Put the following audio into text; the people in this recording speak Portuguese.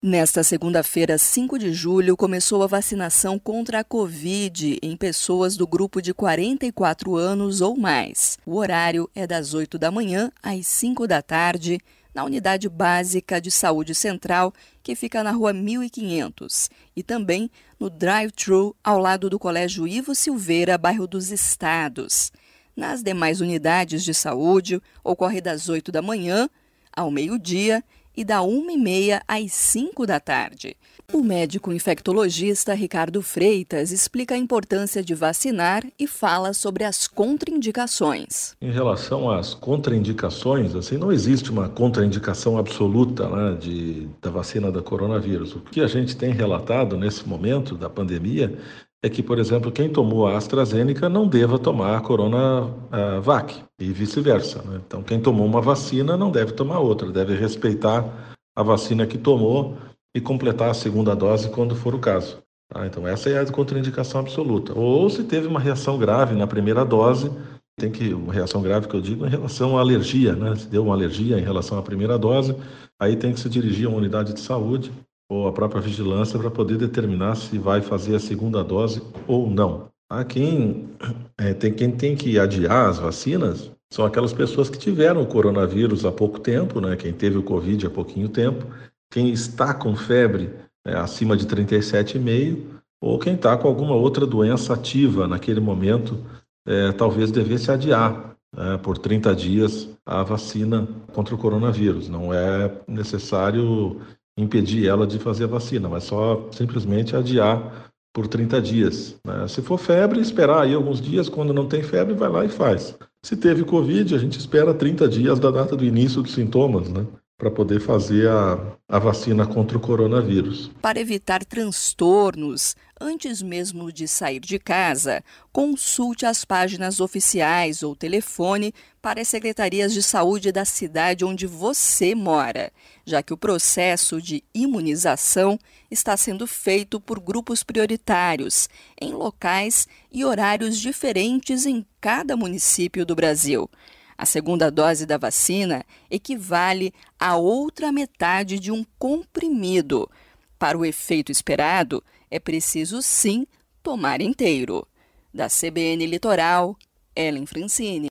Nesta segunda-feira, 5 de julho, começou a vacinação contra a Covid em pessoas do grupo de 44 anos ou mais. O horário é das 8 da manhã às 5 da tarde, na Unidade Básica de Saúde Central, que fica na Rua 1500, e também no drive-thru ao lado do Colégio Ivo Silveira, bairro dos Estados. Nas demais unidades de saúde, ocorre das 8 da manhã ao meio-dia e da 1h30 às 5 da tarde. O médico infectologista Ricardo Freitas explica a importância de vacinar e fala sobre as contraindicações. Em relação às contraindicações, assim, não existe uma contraindicação absoluta né, de, da vacina da coronavírus. O que a gente tem relatado nesse momento da pandemia é que, por exemplo, quem tomou a AstraZeneca não deva tomar a Coronavac e vice-versa. Né? Então, quem tomou uma vacina não deve tomar outra, deve respeitar a vacina que tomou e completar a segunda dose quando for o caso. Tá? Então, essa é a contraindicação absoluta. Ou se teve uma reação grave na primeira dose, tem que uma reação grave que eu digo em relação à alergia, né? Se deu uma alergia em relação à primeira dose, aí tem que se dirigir a uma unidade de saúde ou a própria vigilância para poder determinar se vai fazer a segunda dose ou não. Ah, quem, é, tem, quem tem que adiar as vacinas são aquelas pessoas que tiveram o coronavírus há pouco tempo, né? quem teve o Covid há pouquinho tempo, quem está com febre é, acima de 37,5 ou quem está com alguma outra doença ativa naquele momento, é, talvez devesse adiar é, por 30 dias a vacina contra o coronavírus. Não é necessário impedir ela de fazer a vacina, mas só simplesmente adiar por 30 dias. Né? Se for febre, esperar aí alguns dias, quando não tem febre, vai lá e faz. Se teve Covid, a gente espera 30 dias da data do início dos sintomas, né? Para poder fazer a, a vacina contra o coronavírus. Para evitar transtornos, antes mesmo de sair de casa, consulte as páginas oficiais ou telefone para as secretarias de saúde da cidade onde você mora, já que o processo de imunização está sendo feito por grupos prioritários, em locais e horários diferentes em cada município do Brasil. A segunda dose da vacina equivale a outra metade de um comprimido. Para o efeito esperado, é preciso sim tomar inteiro. Da CBN Litoral, Ellen Francine.